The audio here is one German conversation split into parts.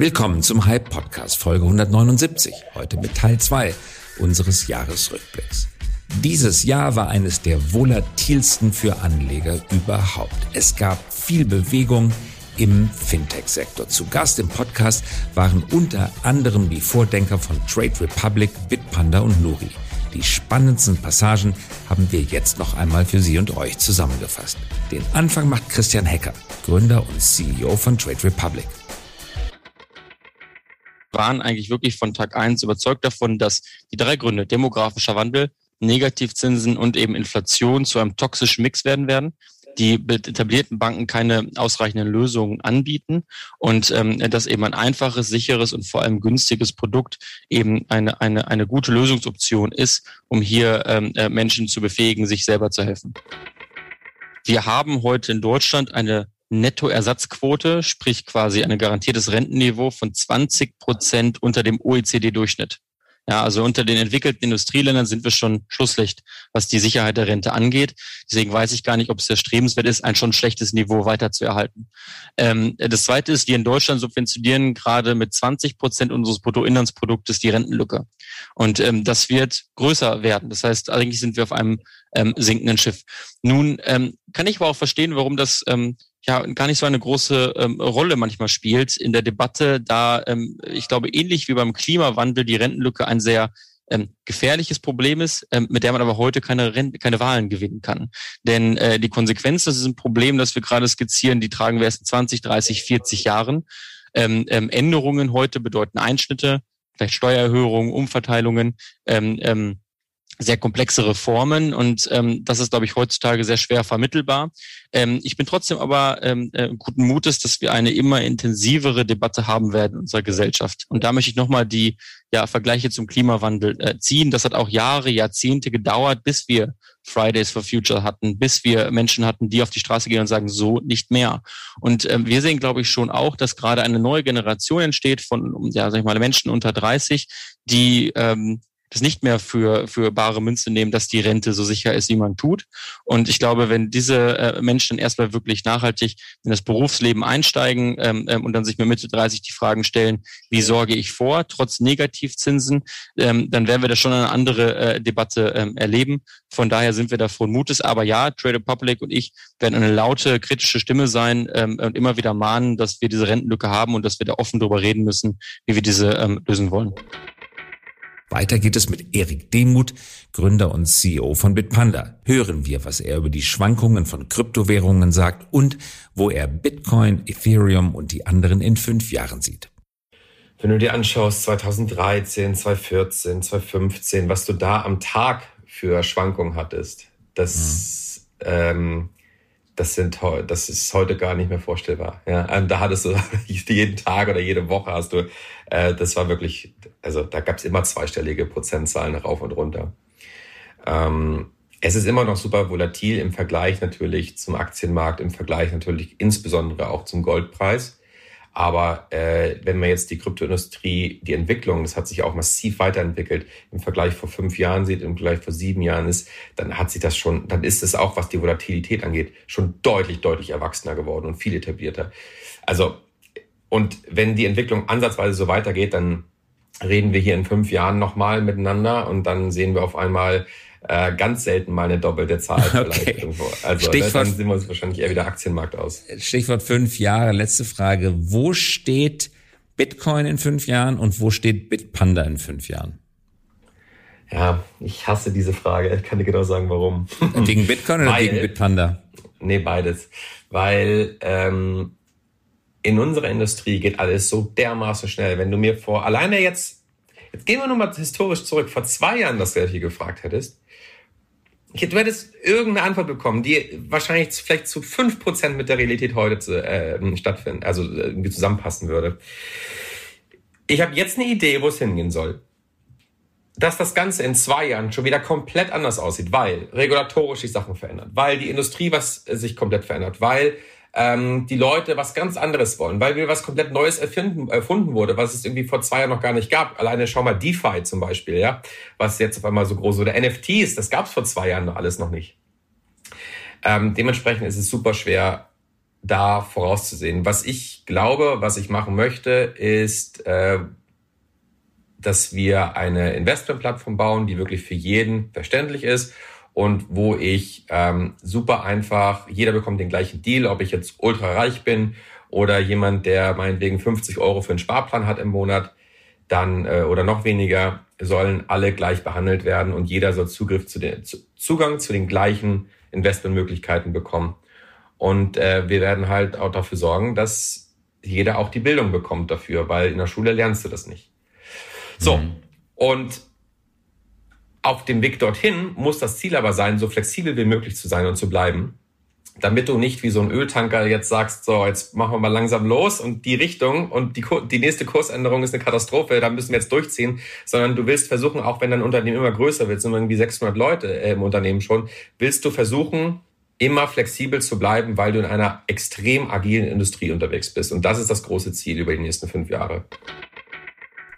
Willkommen zum Hype Podcast Folge 179, heute mit Teil 2 unseres Jahresrückblicks. Dieses Jahr war eines der volatilsten für Anleger überhaupt. Es gab viel Bewegung im Fintech-Sektor. Zu Gast im Podcast waren unter anderem die Vordenker von Trade Republic, Bitpanda und Nuri. Die spannendsten Passagen haben wir jetzt noch einmal für Sie und euch zusammengefasst. Den Anfang macht Christian Hecker, Gründer und CEO von Trade Republic waren eigentlich wirklich von Tag eins überzeugt davon, dass die drei Gründe, demografischer Wandel, Negativzinsen und eben Inflation zu einem toxischen Mix werden werden die etablierten Banken keine ausreichenden Lösungen anbieten und ähm, dass eben ein einfaches, sicheres und vor allem günstiges Produkt eben eine, eine, eine gute Lösungsoption ist, um hier ähm, äh, Menschen zu befähigen, sich selber zu helfen. Wir haben heute in Deutschland eine Nettoersatzquote, sprich quasi ein garantiertes Rentenniveau von 20 Prozent unter dem OECD-Durchschnitt. Ja, also unter den entwickelten Industrieländern sind wir schon Schlusslicht, was die Sicherheit der Rente angeht. Deswegen weiß ich gar nicht, ob es erstrebenswert ist, ein schon schlechtes Niveau weiter zu erhalten. Ähm, das Zweite ist, wir in Deutschland subventionieren gerade mit 20 Prozent unseres Bruttoinlandsproduktes die Rentenlücke. Und ähm, das wird größer werden. Das heißt, eigentlich sind wir auf einem ähm, sinkenden Schiff. Nun ähm, kann ich aber auch verstehen, warum das ähm, ja gar nicht so eine große ähm, Rolle manchmal spielt in der Debatte, da ähm, ich glaube ähnlich wie beim Klimawandel die Rentenlücke ein sehr ähm, gefährliches Problem ist, ähm, mit der man aber heute keine, Rente, keine Wahlen gewinnen kann. Denn äh, die Konsequenzen, das ist ein Problem, das wir gerade skizzieren, die tragen wir erst in 20, 30, 40 Jahren. Ähm, ähm, Änderungen heute bedeuten Einschnitte, vielleicht Steuererhöhungen, Umverteilungen. Ähm, ähm, sehr komplexe Reformen und ähm, das ist, glaube ich, heutzutage sehr schwer vermittelbar. Ähm, ich bin trotzdem aber ähm, äh, guten Mutes, dass wir eine immer intensivere Debatte haben werden in unserer Gesellschaft. Und da möchte ich nochmal die ja, Vergleiche zum Klimawandel äh, ziehen. Das hat auch Jahre, Jahrzehnte gedauert, bis wir Fridays for Future hatten, bis wir Menschen hatten, die auf die Straße gehen und sagen, so nicht mehr. Und ähm, wir sehen, glaube ich, schon auch, dass gerade eine neue Generation entsteht von, ja, sag ich mal, Menschen unter 30, die ähm, das nicht mehr für, für bare Münze nehmen, dass die Rente so sicher ist, wie man tut. Und ich glaube, wenn diese äh, Menschen erstmal wirklich nachhaltig in das Berufsleben einsteigen ähm, ähm, und dann sich mit Mitte 30 die Fragen stellen, wie sorge ich vor, trotz Negativzinsen, ähm, dann werden wir da schon eine andere äh, Debatte ähm, erleben. Von daher sind wir da frohen Mutes. Aber ja, Trade Republic und ich werden eine laute, kritische Stimme sein ähm, und immer wieder mahnen, dass wir diese Rentenlücke haben und dass wir da offen darüber reden müssen, wie wir diese ähm, lösen wollen. Weiter geht es mit Erik Demuth, Gründer und CEO von Bitpanda. Hören wir, was er über die Schwankungen von Kryptowährungen sagt und wo er Bitcoin, Ethereum und die anderen in fünf Jahren sieht. Wenn du dir anschaust, 2013, 2014, 2015, was du da am Tag für Schwankungen hattest, das, mhm. ähm, das sind das ist heute gar nicht mehr vorstellbar. Ja, und da hattest du jeden Tag oder jede Woche hast du, äh, das war wirklich, also da gab es immer zweistellige Prozentzahlen rauf und runter. Ähm, es ist immer noch super volatil im Vergleich natürlich zum Aktienmarkt, im Vergleich natürlich insbesondere auch zum Goldpreis. Aber äh, wenn man jetzt die Kryptoindustrie, die Entwicklung, das hat sich auch massiv weiterentwickelt, im Vergleich vor fünf Jahren sieht, im Vergleich vor sieben Jahren ist, dann hat sich das schon, dann ist es auch, was die Volatilität angeht, schon deutlich, deutlich erwachsener geworden und viel etablierter. Also, und wenn die Entwicklung ansatzweise so weitergeht, dann reden wir hier in fünf Jahren nochmal miteinander und dann sehen wir auf einmal, äh, ganz selten mal eine doppelte Zahl vielleicht okay. irgendwo. Also Stichwort, dann sehen wir uns wahrscheinlich eher wieder Aktienmarkt aus. Stichwort fünf Jahre. Letzte Frage. Wo steht Bitcoin in fünf Jahren und wo steht Bitpanda in fünf Jahren? Ja, ich hasse diese Frage. Ich kann dir genau sagen, warum. Gegen Bitcoin oder Weil, gegen Bitpanda? Nee, beides. Weil ähm, in unserer Industrie geht alles so dermaßen schnell. Wenn du mir vor, alleine jetzt, jetzt gehen wir nochmal historisch zurück, vor zwei Jahren das gleiche gefragt hättest, du hättest irgendeine Antwort bekommen, die wahrscheinlich vielleicht zu fünf Prozent mit der Realität heute zu, äh, stattfinden, also äh, irgendwie zusammenpassen würde. Ich habe jetzt eine Idee, wo es hingehen soll. Dass das Ganze in zwei Jahren schon wieder komplett anders aussieht, weil regulatorisch die Sachen verändern, weil die Industrie was äh, sich komplett verändert, weil ähm, die Leute was ganz anderes wollen, weil wir was komplett Neues erfinden, erfunden wurde, was es irgendwie vor zwei Jahren noch gar nicht gab. Alleine schau mal DeFi zum Beispiel, ja, was jetzt auf einmal so groß oder NFTs, das gab es vor zwei Jahren alles noch nicht. Ähm, dementsprechend ist es super schwer, da vorauszusehen. Was ich glaube, was ich machen möchte, ist, äh, dass wir eine Investmentplattform bauen, die wirklich für jeden verständlich ist und wo ich ähm, super einfach, jeder bekommt den gleichen Deal, ob ich jetzt ultra reich bin oder jemand, der meinetwegen 50 Euro für einen Sparplan hat im Monat, dann äh, oder noch weniger, sollen alle gleich behandelt werden und jeder soll Zugriff zu den zu, Zugang zu den gleichen Investmentmöglichkeiten bekommen. Und äh, wir werden halt auch dafür sorgen, dass jeder auch die Bildung bekommt dafür, weil in der Schule lernst du das nicht. So, mhm. und auf dem Weg dorthin muss das Ziel aber sein, so flexibel wie möglich zu sein und zu bleiben, damit du nicht wie so ein Öltanker jetzt sagst, so, jetzt machen wir mal langsam los und die Richtung und die, die nächste Kursänderung ist eine Katastrophe, da müssen wir jetzt durchziehen, sondern du willst versuchen, auch wenn dein Unternehmen immer größer wird, sind irgendwie 600 Leute äh, im Unternehmen schon, willst du versuchen, immer flexibel zu bleiben, weil du in einer extrem agilen Industrie unterwegs bist. Und das ist das große Ziel über die nächsten fünf Jahre.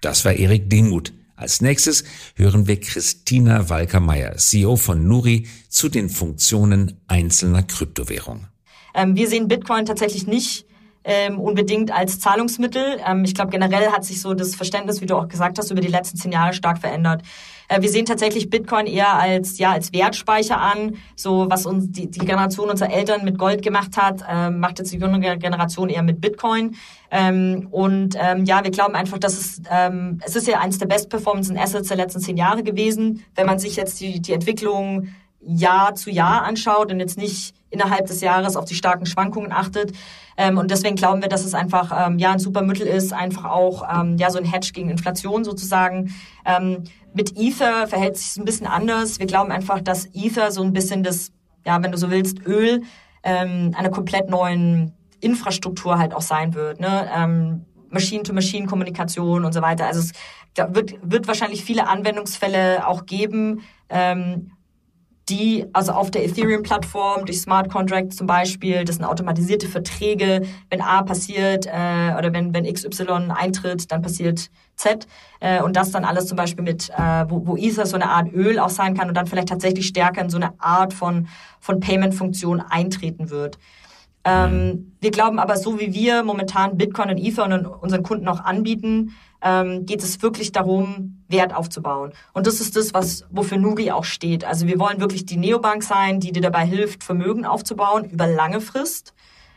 Das war Erik Demuth. Als nächstes hören wir Christina Walker-Meyer, CEO von Nuri, zu den Funktionen einzelner Kryptowährungen. Ähm, wir sehen Bitcoin tatsächlich nicht ähm, unbedingt als Zahlungsmittel. Ähm, ich glaube, generell hat sich so das Verständnis, wie du auch gesagt hast, über die letzten zehn Jahre stark verändert. Äh, wir sehen tatsächlich Bitcoin eher als, ja, als Wertspeicher an. So, was uns die, die Generation unserer Eltern mit Gold gemacht hat, äh, macht jetzt die jüngere Generation eher mit Bitcoin. Ähm, und ähm, ja, wir glauben einfach, dass es, ähm, es ist ja eines der best performance Assets der letzten zehn Jahre gewesen. Wenn man sich jetzt die, die Entwicklung Jahr zu Jahr anschaut und jetzt nicht innerhalb des Jahres auf die starken Schwankungen achtet. Ähm, und deswegen glauben wir, dass es einfach ähm, ja ein super Mittel ist, einfach auch ähm, ja so ein Hedge gegen Inflation sozusagen. Ähm, mit Ether verhält sich es ein bisschen anders. Wir glauben einfach, dass Ether so ein bisschen das, ja, wenn du so willst, Öl ähm, einer komplett neuen Infrastruktur halt auch sein wird. Ne? Ähm, Machine-to-Machine-Kommunikation und so weiter. Also es wird, wird wahrscheinlich viele Anwendungsfälle auch geben, ähm, die, also auf der Ethereum-Plattform, durch Smart Contracts zum Beispiel, das sind automatisierte Verträge, wenn A passiert äh, oder wenn, wenn XY eintritt, dann passiert Z äh, und das dann alles zum Beispiel mit, äh, wo, wo Ether so eine Art Öl auch sein kann und dann vielleicht tatsächlich stärker in so eine Art von, von Payment-Funktion eintreten wird. Ähm, mhm. wir glauben aber, so wie wir momentan Bitcoin und Ether und unseren Kunden auch anbieten, ähm, geht es wirklich darum, Wert aufzubauen. Und das ist das, was wofür Nuri auch steht. Also wir wollen wirklich die Neobank sein, die dir dabei hilft, Vermögen aufzubauen über lange Frist.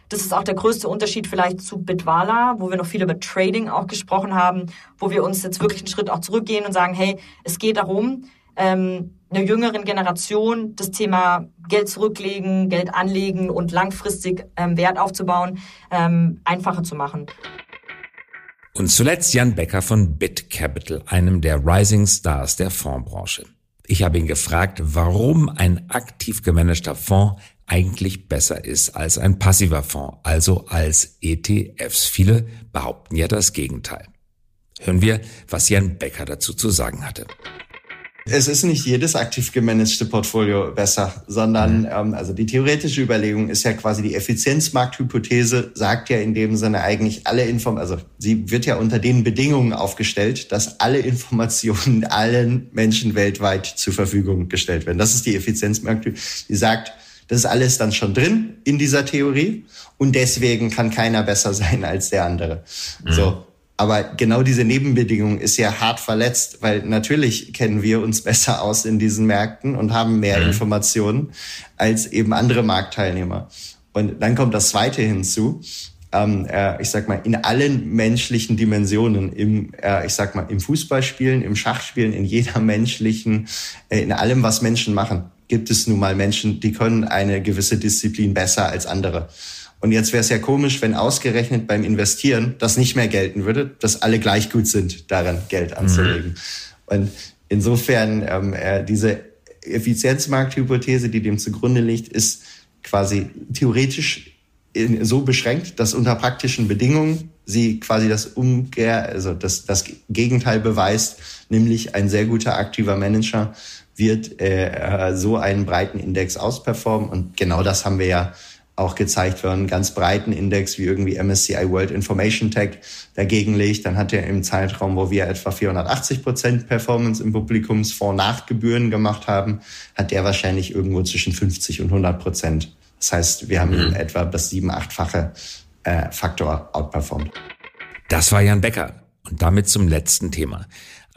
Das ist auch der größte Unterschied vielleicht zu Bitwala, wo wir noch viel über Trading auch gesprochen haben, wo wir uns jetzt wirklich einen Schritt auch zurückgehen und sagen, hey, es geht darum, ähm, einer jüngeren Generation das Thema Geld zurücklegen, Geld anlegen und langfristig ähm, Wert aufzubauen, ähm, einfacher zu machen. Und zuletzt Jan Becker von BitCapital, einem der Rising Stars der Fondsbranche. Ich habe ihn gefragt, warum ein aktiv gemanagter Fonds eigentlich besser ist als ein passiver Fonds, also als ETFs. Viele behaupten ja das Gegenteil. Hören wir, was Jan Becker dazu zu sagen hatte. Es ist nicht jedes aktiv gemanagte Portfolio besser, sondern mhm. ähm, also die theoretische Überlegung ist ja quasi die Effizienzmarkthypothese, sagt ja in dem Sinne eigentlich alle Informationen, also sie wird ja unter den Bedingungen aufgestellt, dass alle Informationen allen Menschen weltweit zur Verfügung gestellt werden. Das ist die Effizienzmarkthypothese, die sagt, das ist alles dann schon drin in dieser Theorie und deswegen kann keiner besser sein als der andere. Mhm. So. Aber genau diese Nebenbedingung ist ja hart verletzt, weil natürlich kennen wir uns besser aus in diesen Märkten und haben mehr mhm. Informationen als eben andere Marktteilnehmer. Und dann kommt das Zweite hinzu. Ähm, äh, ich sag mal, in allen menschlichen Dimensionen, im, äh, ich sag mal, im Fußballspielen, im Schachspielen, in jeder menschlichen, äh, in allem, was Menschen machen, gibt es nun mal Menschen, die können eine gewisse Disziplin besser als andere. Und jetzt wäre es ja komisch, wenn ausgerechnet beim Investieren das nicht mehr gelten würde, dass alle gleich gut sind, daran Geld mhm. anzulegen. Mhm. Und insofern ähm, äh, diese Effizienzmarkthypothese, die dem zugrunde liegt, ist quasi theoretisch in, so beschränkt, dass unter praktischen Bedingungen sie quasi das Umkehr, also das, das Gegenteil beweist, nämlich ein sehr guter aktiver Manager wird äh, äh so einen breiten Index ausperformen. Und genau das haben wir ja auch gezeigt werden, ganz breiten Index wie irgendwie MSCI World Information Tech dagegen legt, dann hat er im Zeitraum, wo wir etwa 480 Prozent Performance im Publikumsfonds nach Gebühren gemacht haben, hat der wahrscheinlich irgendwo zwischen 50 und 100 Prozent. Das heißt, wir haben mhm. etwa das sieben, achtfache äh, Faktor outperformed. Das war Jan Becker. Und damit zum letzten Thema.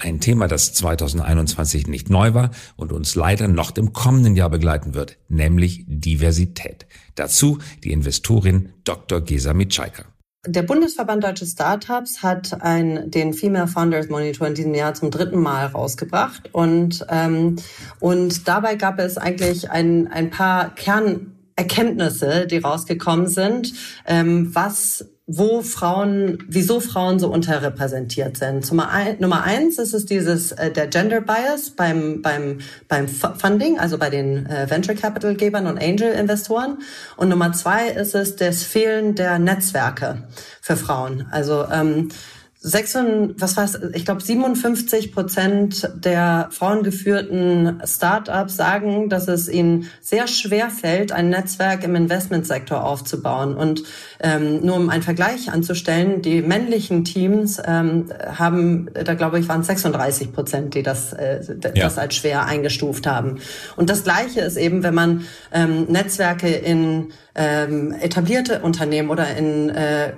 Ein Thema, das 2021 nicht neu war und uns leider noch im kommenden Jahr begleiten wird, nämlich Diversität. Dazu die Investorin Dr. Gesa Mitschaika. Der Bundesverband Deutsche Startups hat ein, den Female Founders Monitor in diesem Jahr zum dritten Mal rausgebracht und, ähm, und dabei gab es eigentlich ein, ein paar Kernerkenntnisse, die rausgekommen sind, ähm, was wo Frauen, wieso Frauen so unterrepräsentiert sind. Nummer, ein, Nummer eins ist es dieses äh, der Gender Bias beim beim beim Funding, also bei den äh, Venture Capital Gebern und Angel Investoren. Und Nummer zwei ist es das Fehlen der Netzwerke für Frauen. Also ähm, 6, was war's, ich glaube 57 Prozent der frauengeführten Startups sagen, dass es ihnen sehr schwer fällt, ein Netzwerk im Investmentsektor aufzubauen. Und ähm, nur um einen Vergleich anzustellen, die männlichen Teams ähm, haben, da glaube ich, waren 36 Prozent, die das, äh, ja. das als schwer eingestuft haben. Und das Gleiche ist eben, wenn man ähm, Netzwerke in ähm, etablierte Unternehmen oder in äh,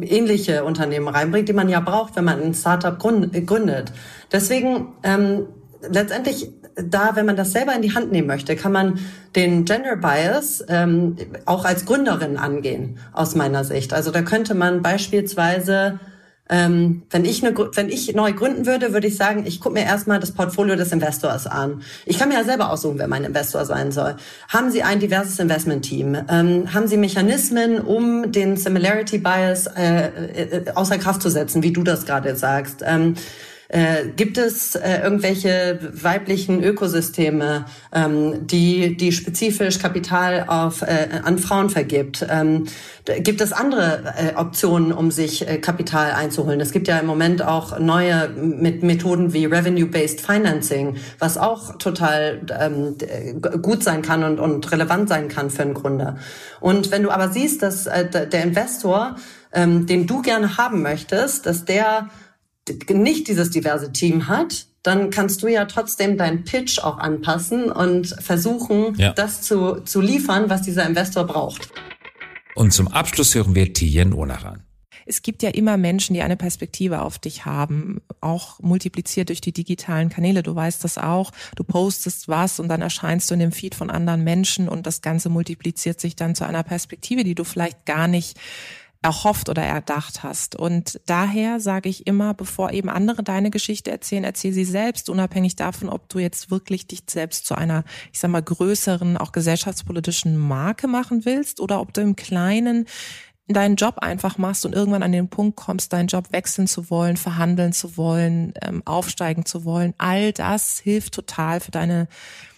ähnliche Unternehmen reinbringt, die man ja braucht, wenn man ein Startup gründet. Deswegen ähm, letztendlich da, wenn man das selber in die Hand nehmen möchte, kann man den Gender Bias ähm, auch als Gründerin angehen, aus meiner Sicht. Also da könnte man beispielsweise ähm, wenn ich eine, wenn ich neu gründen würde, würde ich sagen, ich gucke mir erstmal das Portfolio des Investors an. Ich kann mir ja selber aussuchen, wer mein Investor sein soll. Haben Sie ein diverses Investment-Team? Ähm, haben Sie Mechanismen, um den Similarity Bias äh, äh, außer Kraft zu setzen, wie du das gerade sagst? Ähm, äh, gibt es äh, irgendwelche weiblichen Ökosysteme, ähm, die, die spezifisch Kapital auf, äh, an Frauen vergibt? Ähm, gibt es andere äh, Optionen, um sich äh, Kapital einzuholen? Es gibt ja im Moment auch neue mit Methoden wie Revenue-Based Financing, was auch total ähm, gut sein kann und, und relevant sein kann für einen Gründer. Und wenn du aber siehst, dass äh, der Investor, ähm, den du gerne haben möchtest, dass der nicht dieses diverse Team hat, dann kannst du ja trotzdem deinen Pitch auch anpassen und versuchen, ja. das zu, zu liefern, was dieser Investor braucht. Und zum Abschluss hören wir Tijen Onaran. Es gibt ja immer Menschen, die eine Perspektive auf dich haben, auch multipliziert durch die digitalen Kanäle. Du weißt das auch. Du postest was und dann erscheinst du in dem Feed von anderen Menschen und das Ganze multipliziert sich dann zu einer Perspektive, die du vielleicht gar nicht erhofft oder erdacht hast. Und daher sage ich immer, bevor eben andere deine Geschichte erzählen, erzähl sie selbst, unabhängig davon, ob du jetzt wirklich dich selbst zu einer, ich sag mal, größeren, auch gesellschaftspolitischen Marke machen willst oder ob du im Kleinen deinen Job einfach machst und irgendwann an den Punkt kommst, deinen Job wechseln zu wollen, verhandeln zu wollen, ähm, aufsteigen zu wollen. All das hilft total für deine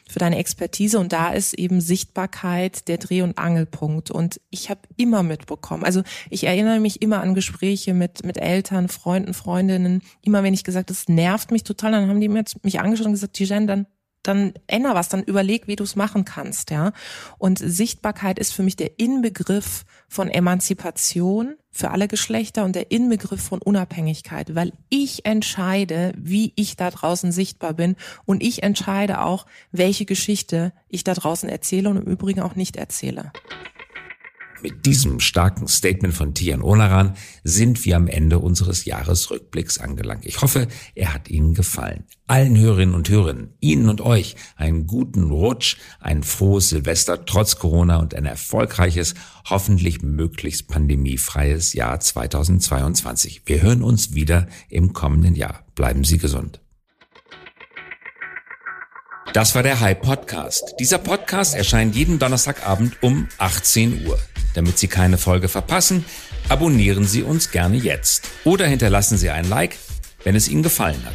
für deine Expertise und da ist eben Sichtbarkeit der Dreh- und Angelpunkt. Und ich habe immer mitbekommen, also ich erinnere mich immer an Gespräche mit, mit Eltern, Freunden, Freundinnen, immer wenn ich gesagt, das nervt mich total, dann haben die mich angeschaut und gesagt, Tijen, dann dann änder was, dann überleg, wie du es machen kannst, ja. Und Sichtbarkeit ist für mich der Inbegriff von Emanzipation für alle Geschlechter und der Inbegriff von Unabhängigkeit, weil ich entscheide, wie ich da draußen sichtbar bin und ich entscheide auch, welche Geschichte ich da draußen erzähle und im Übrigen auch nicht erzähle. Mit diesem starken Statement von Tian Onaran sind wir am Ende unseres Jahresrückblicks angelangt. Ich hoffe, er hat Ihnen gefallen. Allen Hörerinnen und Hörern, Ihnen und euch einen guten Rutsch, ein frohes Silvester trotz Corona und ein erfolgreiches, hoffentlich möglichst pandemiefreies Jahr 2022. Wir hören uns wieder im kommenden Jahr. Bleiben Sie gesund. Das war der High Podcast. Dieser Podcast erscheint jeden Donnerstagabend um 18 Uhr. Damit Sie keine Folge verpassen, abonnieren Sie uns gerne jetzt oder hinterlassen Sie ein Like, wenn es Ihnen gefallen hat.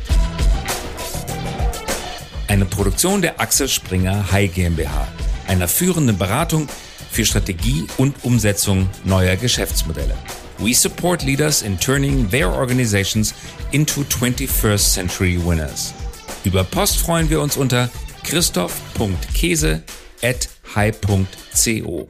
Eine Produktion der Axel Springer High GmbH, einer führenden Beratung für Strategie und Umsetzung neuer Geschäftsmodelle. We support leaders in turning their organizations into 21st century winners. Über Post freuen wir uns unter christoph.käse at high.co.